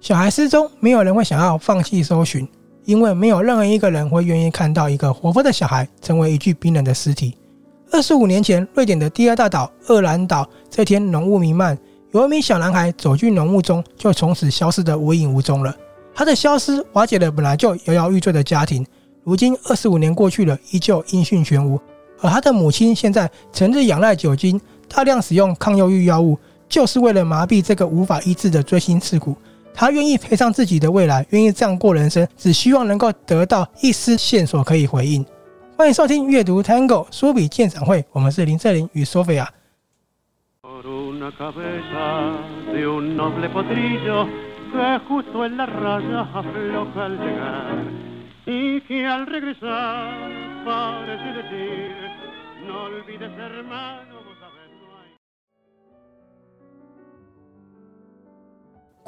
小孩失踪，没有人会想要放弃搜寻，因为没有任何一个人会愿意看到一个活泼的小孩成为一具冰冷的尸体。二十五年前，瑞典的第二大岛厄兰岛，这天浓雾弥漫，有一名小男孩走进浓雾中，就从此消失得无影无踪了。他的消失瓦解了本来就摇摇欲坠的家庭，如今二十五年过去了，依旧音讯全无。而他的母亲现在成日仰赖酒精，大量使用抗忧郁药物，就是为了麻痹这个无法医治的锥心刺骨。他愿意赔上自己的未来，愿意这样过人生，只希望能够得到一丝线索可以回应。欢迎收听阅读 Tango 书笔鉴赏会，我们是林瑟琳与 Sophia。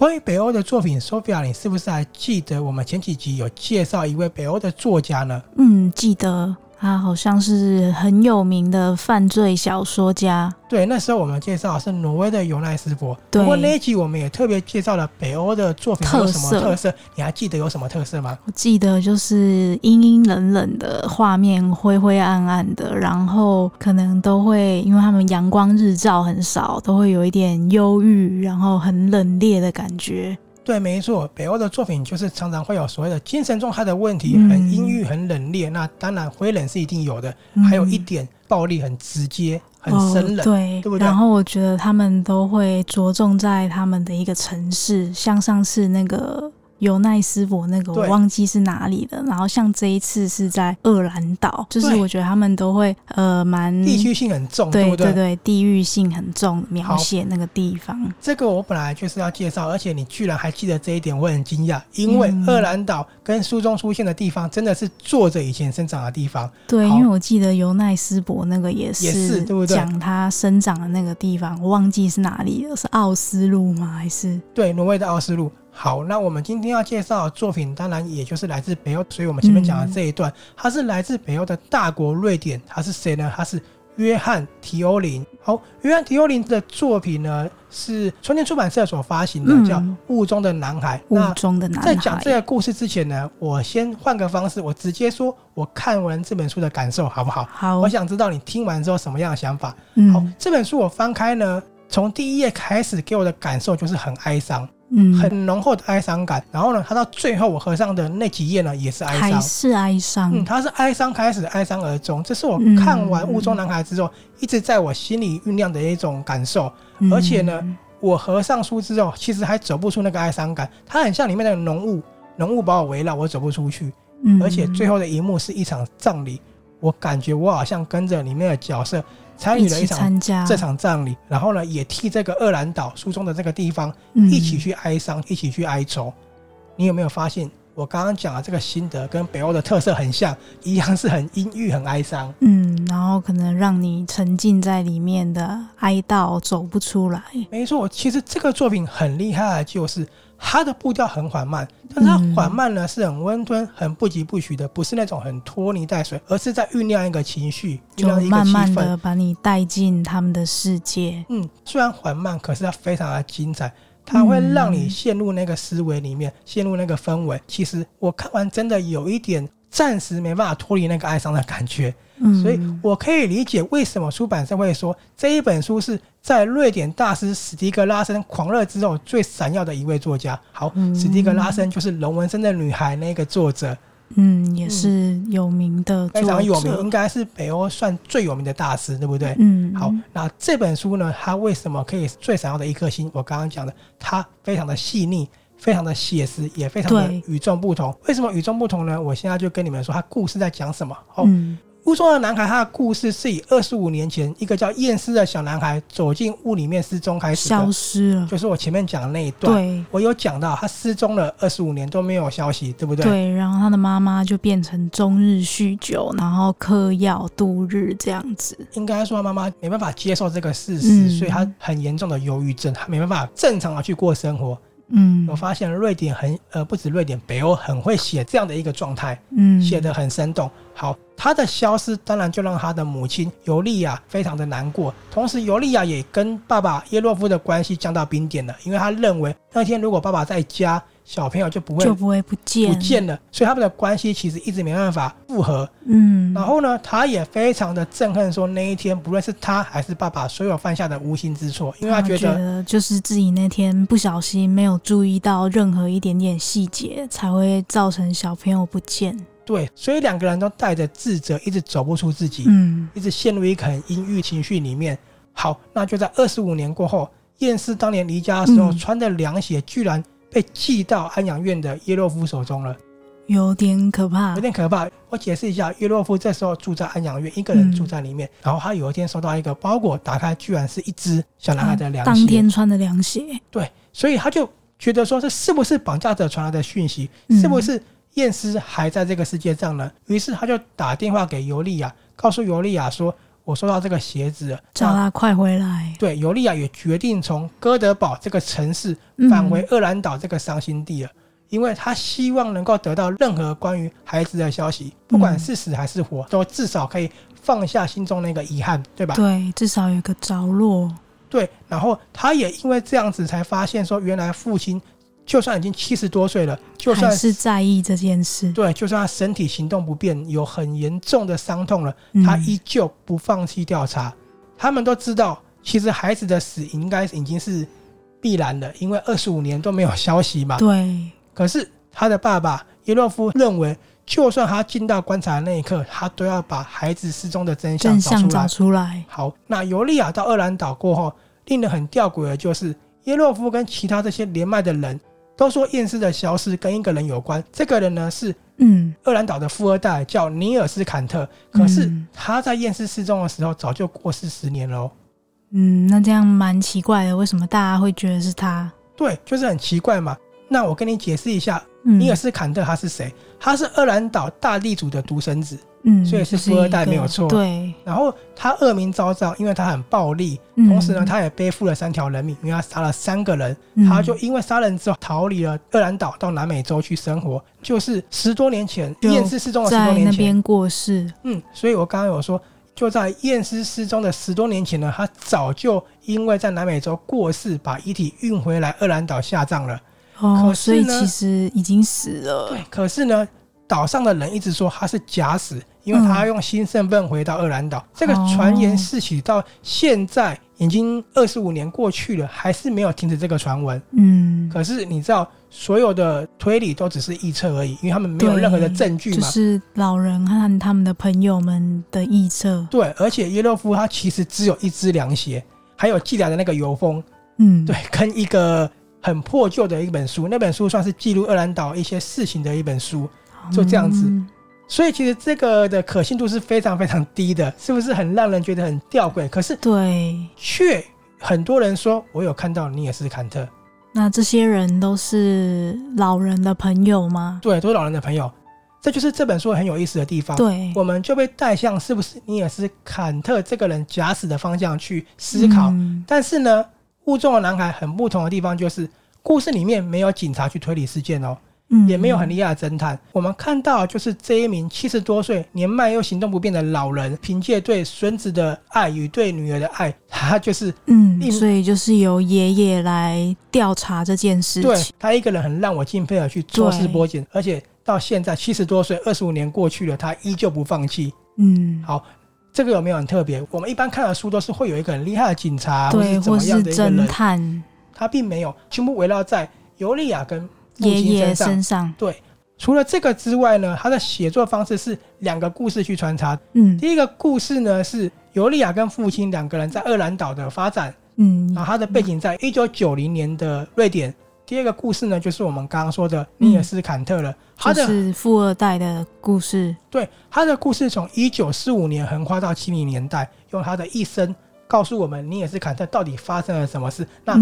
关于北欧的作品，Sophia，你是不是还记得我们前几集有介绍一位北欧的作家呢？嗯，记得。他好像是很有名的犯罪小说家。对，那时候我们介绍是挪威的尤奈斯伯。对，不过那一集我们也特别介绍了北欧的作品有什么特色？特色你还记得有什么特色吗？我记得就是阴阴冷冷的画面，灰灰暗暗的，然后可能都会因为他们阳光日照很少，都会有一点忧郁，然后很冷冽的感觉。对，没错，北欧的作品就是常常会有所谓的精神状态的问题，很阴郁、很冷冽。那当然，灰冷是一定有的，还有一点暴力，很直接、很生冷，哦、对，对不对？然后我觉得他们都会着重在他们的一个城市，像上次那个。尤奈斯伯那个我忘记是哪里的，然后像这一次是在厄兰岛，就是我觉得他们都会呃蛮地区性很重，对对对？地域性很重，描写那个地方。这个我本来就是要介绍，而且你居然还记得这一点，我很惊讶，因为厄兰岛跟书中出现的地方真的是作者以前生长的地方。对，因为我记得尤奈斯伯那个也是，也是对不对？讲他生长的那个地方，我忘记是哪里了，是奥斯陆吗？还是对，挪威的奥斯陆。好，那我们今天要介绍的作品，当然也就是来自北欧。所以我们前面讲的这一段，它是来自北欧的大国瑞典。他是谁呢？他是约翰·提欧林。好，约翰·提欧林的作品呢，是春天出版社所发行的，叫《雾中的男孩》。雾中的男孩。在讲这个故事之前呢，我先换个方式，我直接说我看完这本书的感受，好不好？好。我想知道你听完之后什么样的想法。好，这本书我翻开呢，从第一页开始给我的感受就是很哀伤。嗯，很浓厚的哀伤感。然后呢，他到最后我合上的那几页呢，也是哀伤，还是哀伤。嗯，他是哀伤开始，哀伤而终。这是我看完《雾中男孩》之后，嗯、一直在我心里酝酿的一种感受。嗯、而且呢，我合上书之后，其实还走不出那个哀伤感。它很像里面那个浓雾，浓雾把我围绕，我走不出去。嗯，而且最后的一幕是一场葬礼，我感觉我好像跟着里面的角色。参与了一场这场葬礼，然后呢，也替这个厄兰岛书中的这个地方一起去哀伤，嗯、一起去哀愁。你有没有发现，我刚刚讲的这个心得跟北欧的特色很像，一样是很阴郁、很哀伤。嗯，然后可能让你沉浸在里面的哀悼走不出来。没错，其实这个作品很厉害的就是。它的步调很缓慢，但它缓慢呢是很温吞、很不疾不徐的，不是那种很拖泥带水，而是在酝酿一个情绪，酝酿一个气氛，慢慢的把你带进他们的世界。嗯，虽然缓慢，可是它非常的精彩，它会让你陷入那个思维里面，陷入那个氛围。其实我看完真的有一点暂时没办法脱离那个哀伤的感觉。所以，我可以理解为什么出版社会说这一本书是在瑞典大师史蒂格拉森狂热之后最闪耀的一位作家。好，史蒂格拉森就是《龙纹身的女孩》那个作者，嗯，也是有名的，非常有名，应该是北欧算最有名的大师，对不对？嗯，好，那这本书呢，它为什么可以最闪耀的一颗星？我刚刚讲的，它非常的细腻，非常的写实，也非常的与众不同。为什么与众不同呢？我现在就跟你们说，它故事在讲什么。好。雾中的男孩，他的故事是以二十五年前一个叫验尸的小男孩走进雾里面失踪开始，消失了。就是我前面讲的那一段，对，我有讲到他失踪了二十五年都没有消息，对不对？对，然后他的妈妈就变成终日酗酒，然后嗑药度日这样子。应该说，他妈妈没办法接受这个事实，嗯、所以他很严重的忧郁症，他没办法正常的去过生活。嗯，我发现瑞典很呃，不止瑞典，北欧很会写这样的一个状态，嗯，写得很生动。好，他的消失当然就让他的母亲尤利亚非常的难过，同时尤利亚也跟爸爸耶洛夫的关系降到冰点了，因为他认为那天如果爸爸在家，小朋友就不会就不会不见不见了，所以他们的关系其实一直没办法复合。嗯，然后呢，他也非常的憎恨，说那一天不论是他还是爸爸，所有犯下的无心之错，因为他觉得，他觉得就是自己那天不小心没有注意到任何一点点细节，才会造成小朋友不见。对，所以两个人都带着自责，一直走不出自己，嗯，一直陷入一个很阴郁情绪里面。好，那就在二十五年过后，验尸当年离家的时候、嗯、穿的凉鞋，居然。被寄到安养院的耶洛夫手中了，有点可怕，有点可怕。我解释一下，耶洛夫这时候住在安养院，一个人住在里面。嗯、然后他有一天收到一个包裹，打开居然是一只小男孩的凉鞋，当天穿的凉鞋。对，所以他就觉得说，这是不是绑架者传来的讯息？是不是验尸还在这个世界上呢？于、嗯、是他就打电话给尤利亚，告诉尤利亚说。我收到这个鞋子了，叫他快回来。对，尤利亚也决定从哥德堡这个城市返回厄兰岛这个伤心地了，嗯，因为他希望能够得到任何关于孩子的消息，不管是死还是活，都至少可以放下心中那个遗憾，对吧？对，至少有个着落。对，然后他也因为这样子才发现说，原来父亲。就算已经七十多岁了，就算是在意这件事，对，就算他身体行动不便，有很严重的伤痛了，他依旧不放弃调查。嗯。他们都知道，其实孩子的死应该已经是必然的，因为二十五年都没有消息嘛。对。可是他的爸爸耶洛夫认为，就算他进到棺材的那一刻，他都要把孩子失踪的真相找出来。真相找出来。好，那尤利亚到厄兰岛过后，令人很吊诡的就是，耶洛夫跟其他这些连麦的人。都说验尸的消失跟一个人有关，这个人呢是嗯，厄兰岛的富二代，叫尼尔斯坎特。可是他在验尸失踪的时候早就过世十年了哦。嗯，那这样蛮奇怪的，为什么大家会觉得是他？对，就是很奇怪嘛。那我跟你解释一下，尼尔斯坎特他是谁？他是厄兰岛大地主的独生子。嗯，所以是富二代没有错。对，然后他恶名昭彰，因为他很暴力，同时呢，他也背负了三条人命，因为他杀了三个人。他就因为杀人之后逃离了厄兰岛，到南美洲去生活，就是十多年前验尸失踪的十多年前在那边过世。嗯，所以我刚刚有说，就在验尸失踪的十多年前呢，他早就因为在南美洲过世，把遗体运回来厄兰岛下葬了。哦，可是呢，所以其实已经死了。对，可是呢，岛上的人一直说他是假死。因为他用新身份回到厄兰岛，嗯，这个传言四起到现在已经二十五年过去了，还是没有停止这个传闻。嗯，可是你知道，所有的推理都只是臆测而已，因为他们没有任何的证据嘛。就是老人和他们的朋友们的臆测。对，而且耶洛夫他其实只有一只凉鞋，还有寄来的那个油封。嗯，对，跟一个很破旧的一本书，那本书算是记录厄兰岛一些事情的一本书，就这样子。嗯所以其实这个的可信度是非常非常低的，是不是很让人觉得很吊诡？可是对，却很多人说我有看到你也是坎特。那这些人都是老人的朋友吗？对，都是老人的朋友。这就是这本书很有意思的地方。对，我们就被带向是不是你也是坎特这个人假死的方向去思考。嗯。但是呢，雾中的男孩很不同的地方就是，故事里面没有警察去推理事件哦。也没有很厉害的侦探，我们看到就是这一名七十多岁、年迈又行动不便的老人，凭借对孙子的爱与对女儿的爱，他就是嗯，所以就是由爷爷来调查这件事情。对，他一个人很让我敬佩的去抽丝剥茧，而且到现在七十多岁，二十五年过去了，他依旧不放弃。嗯，好，这个有没有很特别？我们一般看的书都是会有一个很厉害的警察，对，或是怎么样的一个侦探，他并没有，全部围绕在尤利亚跟。爷爷身上，对，除了这个之外呢，他的写作方式是两个故事去穿插。嗯，第一个故事呢是尤利亚跟父亲两个人在厄兰岛的发展。嗯，然后他的背景在一九九零年的瑞典。第二个故事呢就是我们刚刚说的尼尔斯坎特了，他的是富二代的故事。对，他的故事从一九四五年横跨到七零年代，用他的一生。告诉我们尼尔斯坎特到底发生了什么事？那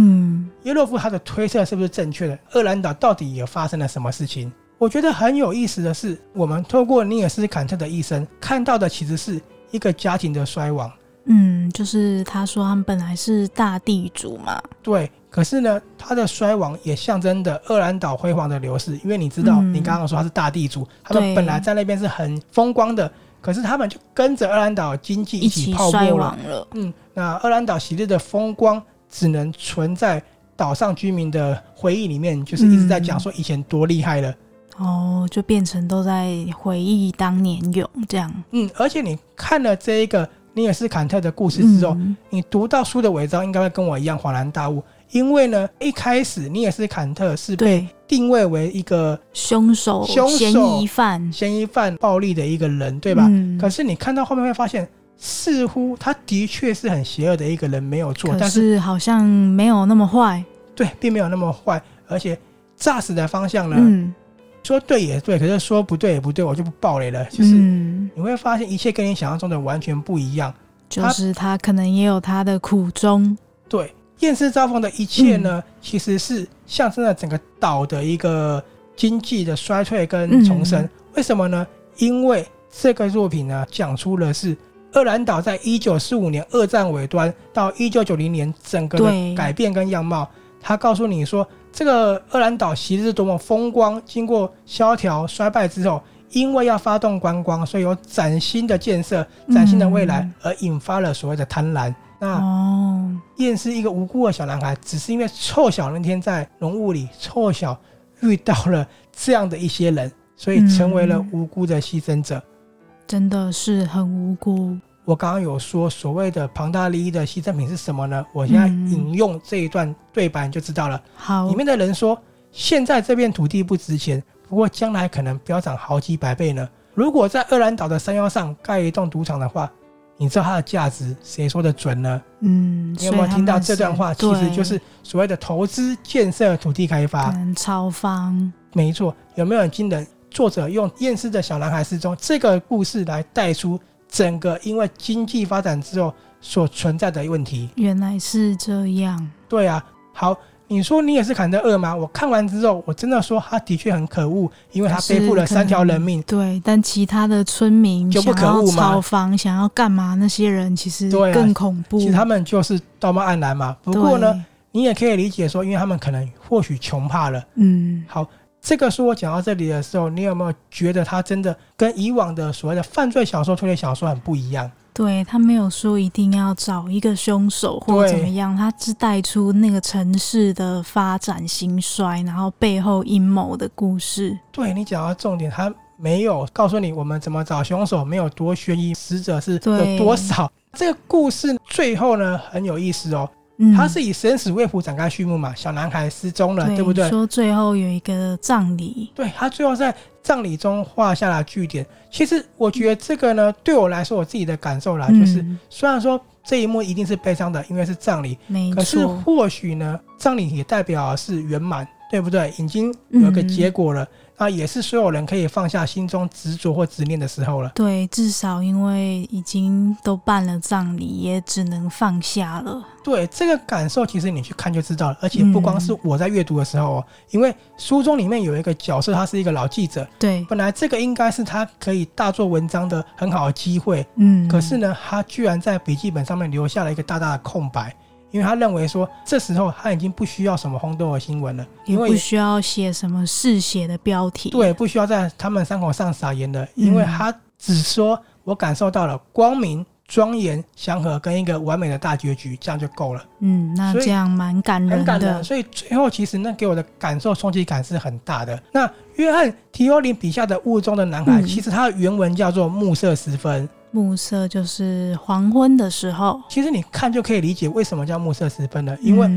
耶洛夫他的推测是不是正确的？厄兰岛到底也发生了什么事情？我觉得很有意思的是，我们透过尼尔斯坎特的一生看到的其实是一个家庭的衰亡。嗯，就是他说他们本来是大地主嘛。对，可是呢，它的衰亡也象征着厄兰岛辉煌的流逝。因为你知道，嗯、你刚刚说他是大地主，他们本来在那边是很风光的，可是他们就跟着厄兰岛经济一起泡沫了。了嗯，那厄兰岛昔日的风光只能存在岛上居民的回忆里面，就是一直在讲说以前多厉害了。哦，就变成都在回忆当年勇这样。嗯，而且你看了这一个尼尔斯坎特的故事之后，嗯、你读到书的尾章，应该会跟我一样恍然大悟。因为呢，一开始你也是坎特是被定位为一个凶手、凶手、嫌疑犯、嫌疑犯、暴力的一个人，对吧？嗯、可是你看到后面会发现，似乎他的确是很邪恶的一个人，没有错。但是好像没有那么坏，对，并没有那么坏。而且炸死的方向呢，嗯、说对也对，可是说不对也不对，我就不爆雷了。就是你会发现，一切跟你想象中的完全不一样。就是他可能也有他的苦衷，对。厌世遭逢的一切呢，嗯、其实是象征了整个岛的一个经济的衰退跟重生。嗯、为什么呢？因为这个作品呢，讲出了是厄兰岛在一九四五年二战尾端到一九九零年整个的改变跟样貌。他告诉你说，这个厄兰岛昔日是多么风光，经过萧条衰败之后，因为要发动观光，所以有崭新的建设、崭新的未来，而引发了所谓的贪婪。那哦，厌世一个无辜的小男孩，只是因为凑巧那天在浓雾里凑巧遇到了这样的一些人，所以成为了无辜的牺牲者。嗯，真的是很无辜。我刚刚有说所谓的庞大利益的牺牲品是什么呢？我现在引用这一段对白你就知道了。好，里面的人说：现在这片土地不值钱，不过将来可能飙涨好几百倍呢。如果在厄兰岛的山腰上盖一栋赌场的话。你知道它的价值，谁说的准呢？嗯，你有没有听到这段话？其实就是所谓的投资建设土地开发，超方。没错，有没有很惊人？作者用厌世的小男孩失踪这个故事来带出整个因为经济发展之后所存在的问题。原来是这样。对啊，好。你说你也是坎特二吗？我看完之后，我真的说他的确很可恶，因为他背负了三条人命。对，但其他的村民就不可恶嘛？炒房想要干嘛？那些人其实更恐怖。啊、其实他们就是道貌岸然嘛。不过呢，你也可以理解说，因为他们可能或许穷怕了。嗯，好，这个书我讲到这里的时候，你有没有觉得他真的跟以往的所谓的犯罪小说、推理小说很不一样？对，他没有说一定要找一个凶手或怎么样，他只带出那个城市的发展兴衰，然后背后阴谋的故事。对，你讲到重点，他没有告诉你我们怎么找凶手，没有多悬疑，死者是有多少。对这个故事最后呢，很有意思哦。他是以生死未卜展开序幕嘛？小男孩失踪了，对，对不对？说最后有一个葬礼，对，他最后在葬礼中画下了句点。其实我觉得这个呢，对我来说，我自己的感受啦，就是虽然说这一幕一定是悲伤的，因为是葬礼。可是或许呢，葬礼也代表是圆满，对不对？已经有个结果了。啊，也是所有人可以放下心中执着或执念的时候了。对，至少因为已经都办了葬礼，也只能放下了。对，这个感受其实你去看就知道了。而且不光是我在阅读的时候，嗯、因为书中里面有一个角色，他是一个老记者。对，本来这个应该是他可以大做文章的很好的机会。嗯，可是呢，他居然在笔记本上面留下了一个大大的空白。因为他认为说，这时候他已经不需要什么轰动的新闻了，因为不需要写什么嗜血的标题，对，不需要在他们伤口上撒盐的，因为他只说我感受到了光明、庄严、祥和跟一个完美的大结局，这样就够了。嗯，那这样蛮感人的，很感人。所以最后其实那给我的感受冲击感是很大的。那约翰提欧林笔下的雾中的男孩，嗯、其实他的原文叫做暮色时分。暮色就是黄昏的时候。其实你看就可以理解为什么叫暮色时分了，因为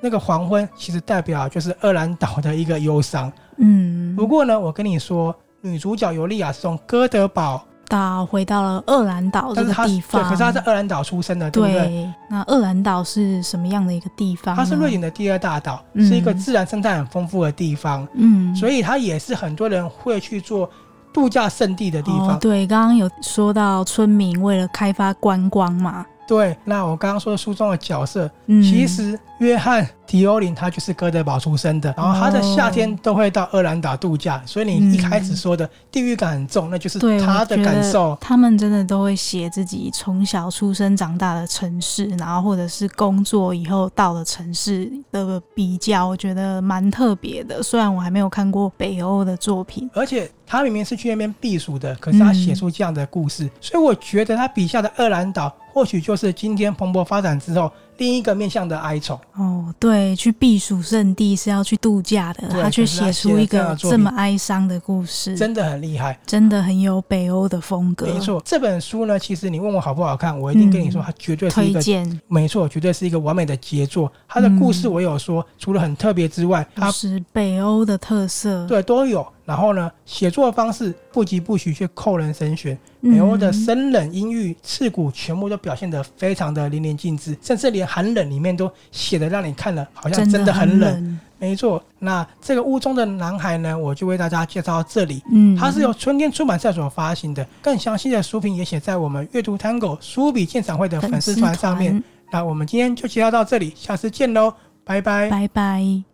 那个黄昏其实代表就是厄兰岛的一个忧伤。嗯。不过呢，我跟你说，女主角尤利亚是从哥德堡到回到了厄兰岛这个地方。对，可是她在厄兰岛出生的，对不对？对。那厄兰岛是什么样的一个地方？它是瑞典的第二大岛，嗯、是一个自然生态很丰富的地方。嗯。所以它也是很多人会去做。度假胜地的地方，对，刚刚有说到村民为了开发观光嘛，对，那我刚刚说的书中的角色，嗯、其实约翰迪欧林他就是哥德堡出生的，然后他的夏天都会到厄兰岛度假，哦、所以你一开始说的地域感很重，嗯、那就是他的感受。他们真的都会写自己从小出生长大的城市，然后或者是工作以后到了城市的比较，我觉得蛮特别的。虽然我还没有看过北欧的作品，而且他明明是去那边避暑的，可是他写出这样的故事，嗯、所以我觉得他笔下的厄兰岛。或许就是今天蓬勃发展之后另一个面向的哀愁哦，对，去避暑胜地是要去度假的，他却写出一个这么哀伤的故事，真的很厉害，真的很有北欧的风格。没错，这本书呢，其实你问我好不好看，我一定跟你说，它绝对是一个、嗯、推荐。没错，绝对是一个完美的杰作。它的故事我有说，嗯、除了很特别之外，它是北欧的特色，对，都有。然后呢，写作方式不疾不徐却扣人心弦，北欧的生冷、阴郁、刺骨，全部都表现得非常的淋漓尽致，甚至连寒冷里面都写的让你看了好像真的很冷。很冷没错，那这个屋中的男孩呢，我就为大家介绍到这里。嗯，它是由春天出版社所发行的，更详细的书评也写在我们阅读 Tango 书笔鉴赏会的粉丝团上面。那我们今天就介绍到这里，下次见喽，拜拜，拜拜。